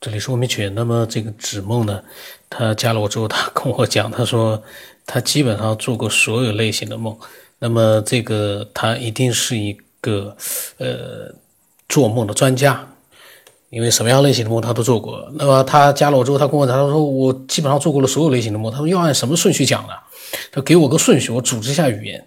这里是文明犬。那么这个纸梦呢，他加了我之后，他 跟我讲，他说他基本上做过所有类型的梦。那么这个他一定是一个呃做梦的专家，因为什么样类型的梦他都做过。那么他加了我之后，他跟我讲，他说我基本上做过了所有类型的梦。他说要按什么顺序讲呢？他给我个顺序，我组织一下语言。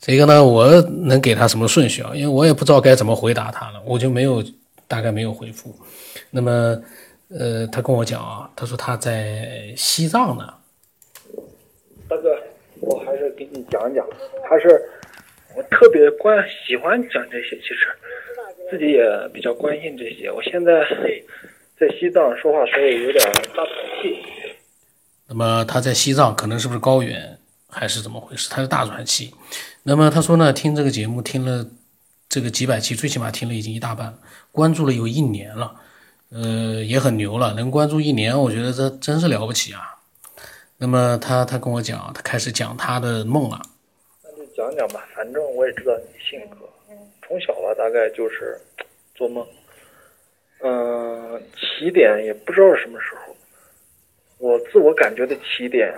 这个呢，我能给他什么顺序啊？因为我也不知道该怎么回答他了，我就没有大概没有回复。那么。呃，他跟我讲啊，他说他在西藏呢。大哥，我还是给你讲讲，还是我特别关喜欢讲这些，其实自己也比较关心这些。我现在 在西藏说话，所以有点大喘气。那么他在西藏可能是不是高原，还是怎么回事？他是大喘气。那么他说呢，听这个节目听了这个几百期，最起码听了已经一大半，关注了有一年了。呃，也很牛了，能关注一年，我觉得这真是了不起啊。那么他他跟我讲，他开始讲他的梦了。那就讲讲吧，反正我也知道你性格，从小吧大概就是做梦。嗯，起点也不知道是什么时候。我自我感觉的起点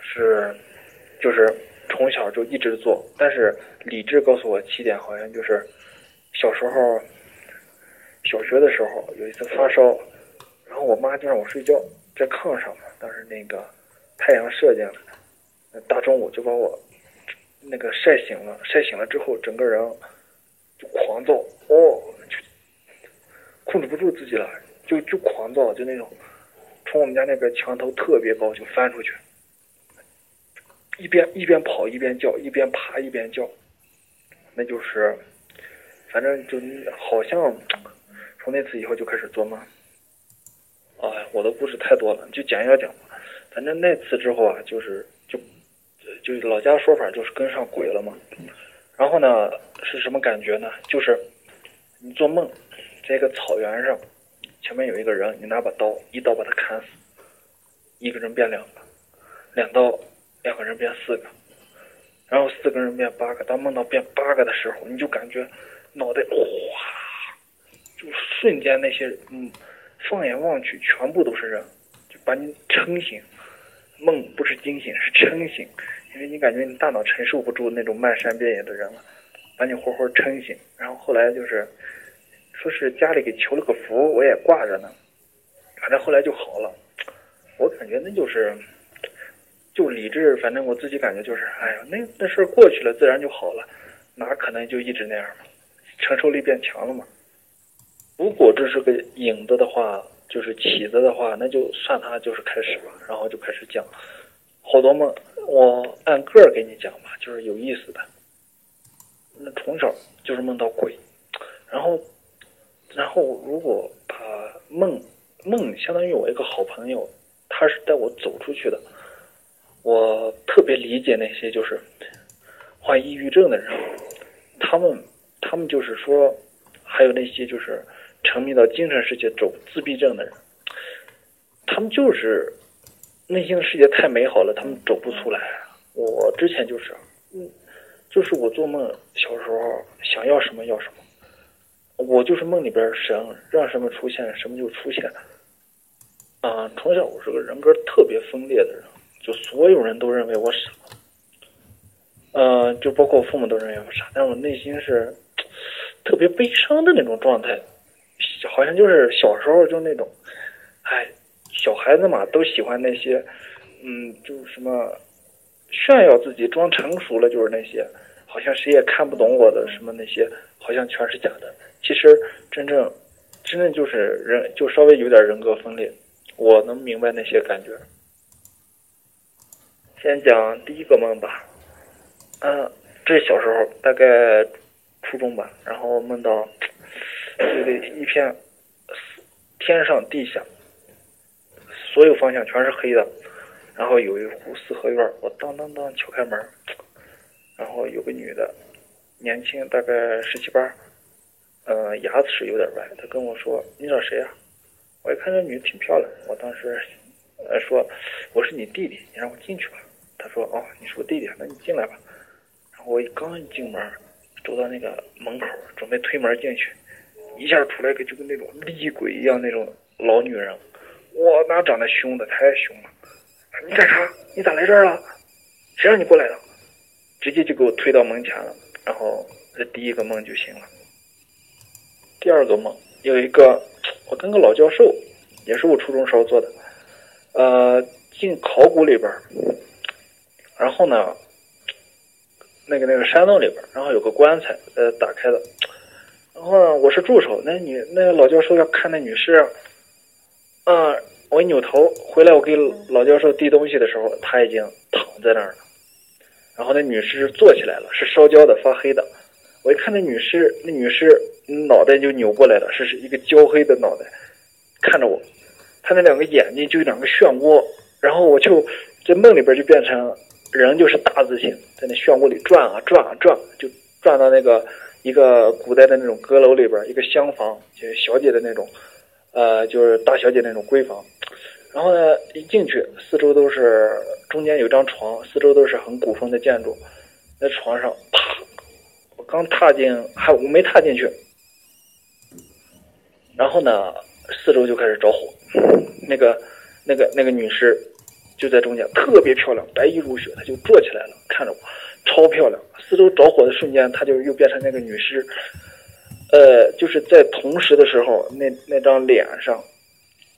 是，就是从小就一直做，但是理智告诉我起点好像就是小时候。小学的时候有一次发烧，然后我妈就让我睡觉在炕上嘛。当时那个太阳射进来，大中午就把我那个晒醒了。晒醒了之后，整个人就狂躁，哦，就控制不住自己了，就就狂躁，就那种从我们家那边墙头特别高就翻出去，一边一边跑一边叫，一边爬一边叫，那就是反正就好像。从那次以后就开始做梦。哎，我的故事太多了，就讲一讲吧。反正那次之后啊，就是就就老家说法就是跟上鬼了嘛。然后呢，是什么感觉呢？就是你做梦，在一个草原上，前面有一个人，你拿把刀，一刀把他砍死，一个人变两个，两刀两个人变四个，然后四个人变八个。当梦到变八个的时候，你就感觉脑袋哗。就瞬间那些嗯，放眼望去，全部都是人，就把你撑醒。梦不是惊醒，是撑醒，因为你感觉你大脑承受不住那种漫山遍野的人了，把你活活撑醒。然后后来就是，说是家里给求了个符，我也挂着呢。反正后来就好了。我感觉那就是，就理智，反正我自己感觉就是，哎呀，那那事儿过去了，自然就好了，哪可能就一直那样嘛？承受力变强了嘛。如果这是个影子的话，就是起子的话，那就算它就是开始吧。然后就开始讲好多梦，我按个儿给你讲吧，就是有意思的。那从小就是梦到鬼，然后，然后如果把梦梦相当于我一个好朋友，他是带我走出去的。我特别理解那些就是患抑郁症的人，他们他们就是说，还有那些就是。沉迷到精神世界走自闭症的人，他们就是内心的世界太美好了，他们走不出来。我之前就是，嗯，就是我做梦，小时候想要什么要什么，我就是梦里边神，让什么出现什么就出现。啊，从小我是个人格特别分裂的人，就所有人都认为我傻，嗯，就包括我父母都认为我傻，但我内心是特别悲伤的那种状态。好像就是小时候就那种，哎，小孩子嘛都喜欢那些，嗯，就什么炫耀自己装成熟了，就是那些，好像谁也看不懂我的什么那些，好像全是假的。其实真正真正就是人，就稍微有点人格分裂。我能明白那些感觉。先讲第一个梦吧，嗯，这小时候大概初中吧，然后梦到。这个一片天上地下，所有方向全是黑的，然后有一户四合院，我当当当敲开门，然后有个女的，年轻大概十七八，呃，牙齿有点歪，她跟我说：“你找谁呀？”我一看这女的挺漂亮，我当时呃说：“我是你弟弟，你让我进去吧。”他说：“哦，你是我弟弟，那你进来吧。”然后我刚一进门，走到那个门口，准备推门进去。一下出来个就跟那种厉鬼一样那种老女人，我那长得凶的太凶了。你干啥？你咋来这儿了？谁让你过来的？直接就给我推到门前了。然后这第一个梦就醒了。第二个梦有一个，我跟个老教授，也是我初中时候做的，呃，进考古里边，然后呢，那个那个山洞里边，然后有个棺材，呃，打开的，然后呢，我是助手，那女那个老教授要看那女尸，嗯，我一扭头回来，我给老教授递东西的时候，他已经躺在那儿了，然后那女尸坐起来了，是烧焦的，发黑的。我一看那女尸，那女尸脑袋就扭过来了，是一个焦黑的脑袋，看着我，他那两个眼睛就两个漩涡，然后我就在梦里边就变成人，就是大字形，在那漩涡里转啊转啊转，就转到那个一个古代的那种阁楼里边，一个厢房，就是小姐的那种，呃，就是大小姐那种闺房。然后呢，一进去，四周都是，中间有张床，四周都是很古风的建筑，在床上，啪。我刚踏进，还我没踏进去，然后呢，四周就开始着火，那个、那个、那个女尸就在中间，特别漂亮，白衣如雪，她就坐起来了，看着我，超漂亮。四周着火的瞬间，她就又变成那个女尸，呃，就是在同时的时候，那那张脸上，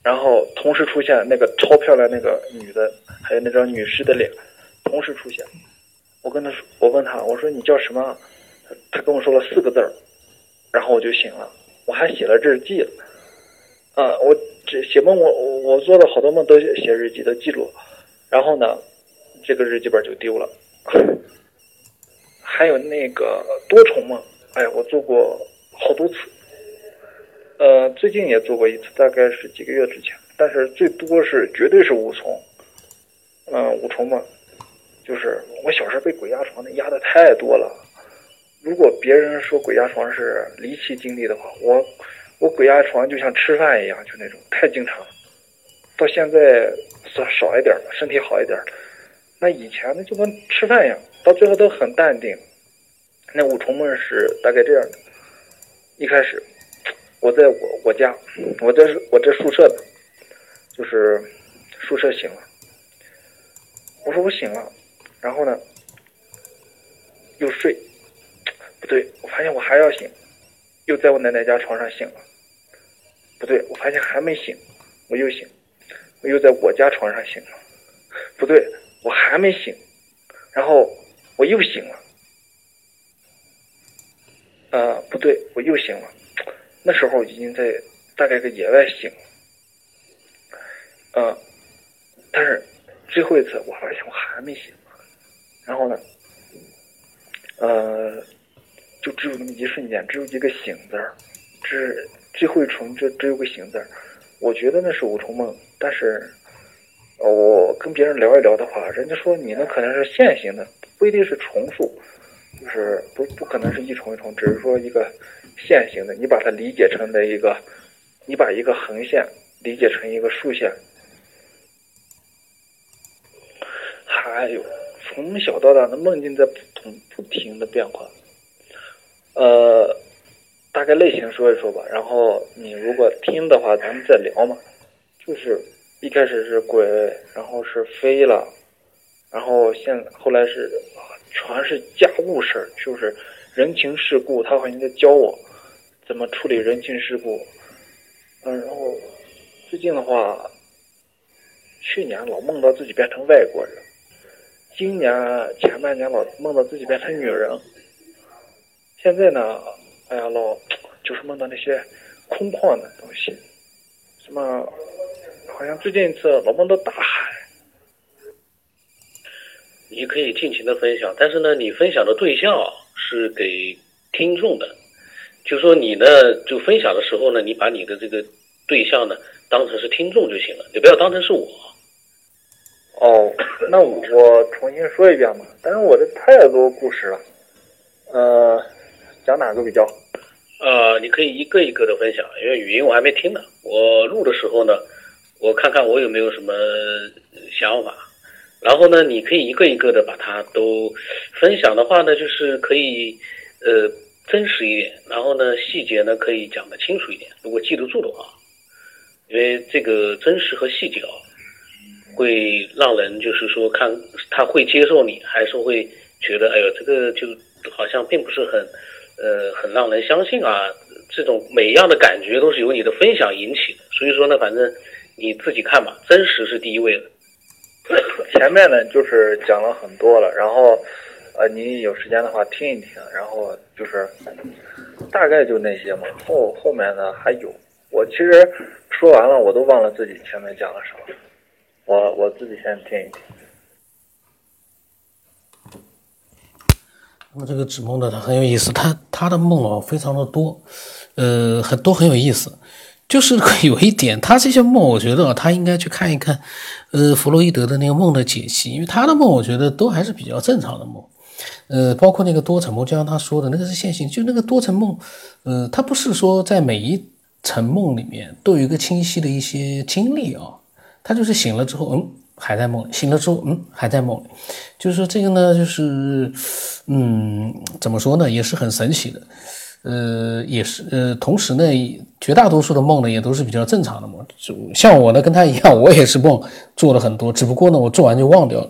然后同时出现那个超漂亮那个女的，还有那张女尸的脸，同时出现。我跟她说，我问她，我说你叫什么？他跟我说了四个字儿，然后我就醒了，我还写了日记。啊，我这写梦，我我做的好多梦都写日记的记录，然后呢，这个日记本就丢了。还有那个多重梦，哎，我做过好多次。呃，最近也做过一次，大概是几个月之前，但是最多是绝对是五重。嗯，五重梦，就是我小时候被鬼压床的压的太多了。如果别人说鬼压床是离奇经历的话，我我鬼压床就像吃饭一样，就那种太经常了。到现在少少一点了，身体好一点了。那以前呢就跟吃饭一样，到最后都很淡定。那五重梦是大概这样的：一开始我在我我家，我在我在宿舍的，就是宿舍醒了。我说我醒了，然后呢又睡。不对，我发现我还要醒，又在我奶奶家床上醒了。不对，我发现还没醒，我又醒，我又在我家床上醒了。不对，我还没醒，然后我又醒了。啊，不对，我又醒了。那时候已经在大概个野外醒了。啊，但是最后一次我发现我还没醒，然后呢，呃。就只有那么一瞬间，只有一个醒字儿，这最后一重，这只有个形字。我觉得那是五重梦，但是，我跟别人聊一聊的话，人家说你那可能是线形的，不一定是重复，就是不不可能是一重一重，只是说一个线形的。你把它理解成的一个，你把一个横线理解成一个竖线。还有，从小到大的梦境在不同不停的变化。呃，大概类型说一说吧，然后你如果听的话，咱们再聊嘛。就是一开始是鬼，然后是飞了，然后现后来是全是家务事儿，就是人情世故，他好像在教我怎么处理人情世故。嗯，然后最近的话，去年老梦到自己变成外国人，今年前半年老梦到自己变成女人。现在呢，哎呀，老就是梦到那些空旷的东西，什么，好像最近一次老梦到大海。你可以尽情的分享，但是呢，你分享的对象是给听众的，就说你呢，就分享的时候呢，你把你的这个对象呢当成是听众就行了，你不要当成是我。哦，那我重新说一遍吧，但是我这太多故事了，呃。讲哪个比较？呃，你可以一个一个的分享，因为语音我还没听呢。我录的时候呢，我看看我有没有什么想法。然后呢，你可以一个一个的把它都分享的话呢，就是可以呃真实一点。然后呢，细节呢可以讲的清楚一点。如果记得住的话，因为这个真实和细节啊，会让人就是说看他会接受你，还是会觉得哎呦这个就好像并不是很呃很让人相信啊。这种每一样的感觉都是由你的分享引起的，所以说呢，反正你自己看吧，真实是第一位的。前面呢就是讲了很多了，然后呃你有时间的话听一听，然后就是大概就那些嘛，后后面呢还有，我其实说完了我都忘了自己前面讲了什么，我我自己先听一听。那么这个指梦的他很有意思，他他的梦啊非常的多，呃，很多很有意思。就是有一点，他这些梦，我觉得他应该去看一看，呃，弗洛伊德的那个梦的解析，因为他的梦，我觉得都还是比较正常的梦，呃，包括那个多层梦，就像他说的那个是线性，就那个多层梦，呃，他不是说在每一层梦里面都有一个清晰的一些经历啊，他就是醒了之后，嗯，还在梦里，醒了之后，嗯，还在梦里，就是说这个呢，就是，嗯，怎么说呢，也是很神奇的。呃，也是，呃，同时呢，绝大多数的梦呢，也都是比较正常的梦。就像我呢，跟他一样，我也是梦做了很多，只不过呢，我做完就忘掉了。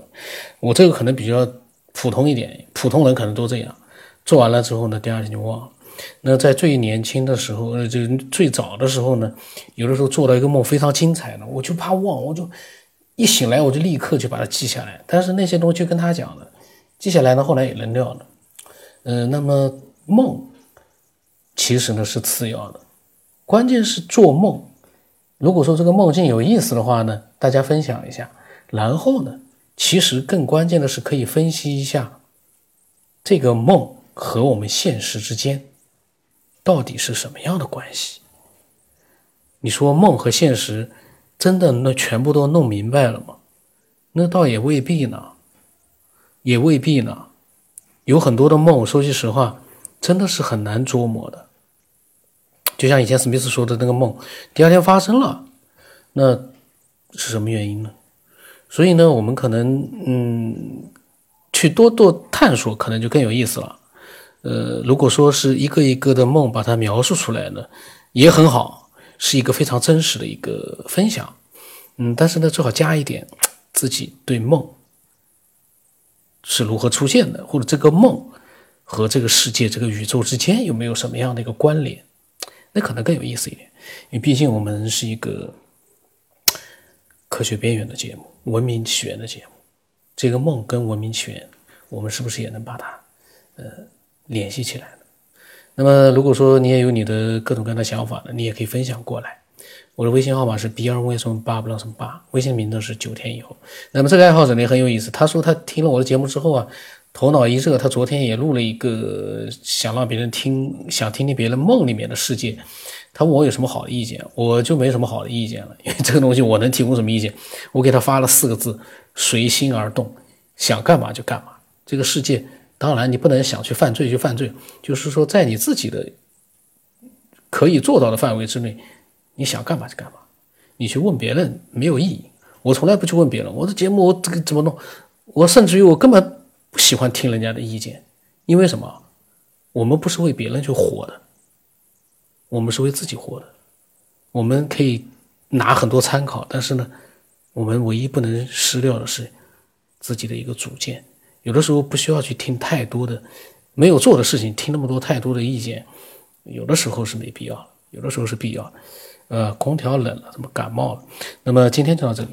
我这个可能比较普通一点，普通人可能都这样，做完了之后呢，第二天就忘了。那在最年轻的时候，呃，就最早的时候呢，有的时候做到一个梦非常精彩的，我就怕忘，我就一醒来我就立刻就把它记下来。但是那些东西就跟他讲了，记下来呢，后来也扔掉了。呃，那么梦。其实呢是次要的，关键是做梦。如果说这个梦境有意思的话呢，大家分享一下。然后呢，其实更关键的是可以分析一下这个梦和我们现实之间到底是什么样的关系。你说梦和现实真的那全部都弄明白了吗？那倒也未必呢，也未必呢。有很多的梦，说句实话，真的是很难捉摸的。就像以前史密斯说的那个梦，第二天发生了，那是什么原因呢？所以呢，我们可能嗯，去多多探索，可能就更有意思了。呃，如果说是一个一个的梦把它描述出来呢，也很好，是一个非常真实的一个分享。嗯，但是呢，最好加一点自己对梦是如何出现的，或者这个梦和这个世界、这个宇宙之间有没有什么样的一个关联。那可能更有意思一点，因为毕竟我们是一个科学边缘的节目，文明起源的节目。这个梦跟文明起源，我们是不是也能把它呃联系起来？那么，如果说你也有你的各种各样的想法呢，你也可以分享过来。我的微信号码是 b 二为什么八不让什么八，微信名字是九天以后。那么这个爱好者呢很有意思，他说他听了我的节目之后啊。头脑一热，他昨天也录了一个，想让别人听，想听听别人梦里面的世界。他问我有什么好的意见，我就没什么好的意见了，因为这个东西我能提供什么意见？我给他发了四个字：随心而动，想干嘛就干嘛。这个世界，当然你不能想去犯罪就犯罪，就是说在你自己的可以做到的范围之内，你想干嘛就干嘛。你去问别人没有意义，我从来不去问别人。我的节目我这个怎么弄？我甚至于我根本。不喜欢听人家的意见，因为什么？我们不是为别人去活的，我们是为自己活的。我们可以拿很多参考，但是呢，我们唯一不能失掉的是自己的一个主见。有的时候不需要去听太多的没有做的事情，听那么多太多的意见，有的时候是没必要，有的时候是必要。呃，空调冷了，怎么感冒了？那么今天就到这里。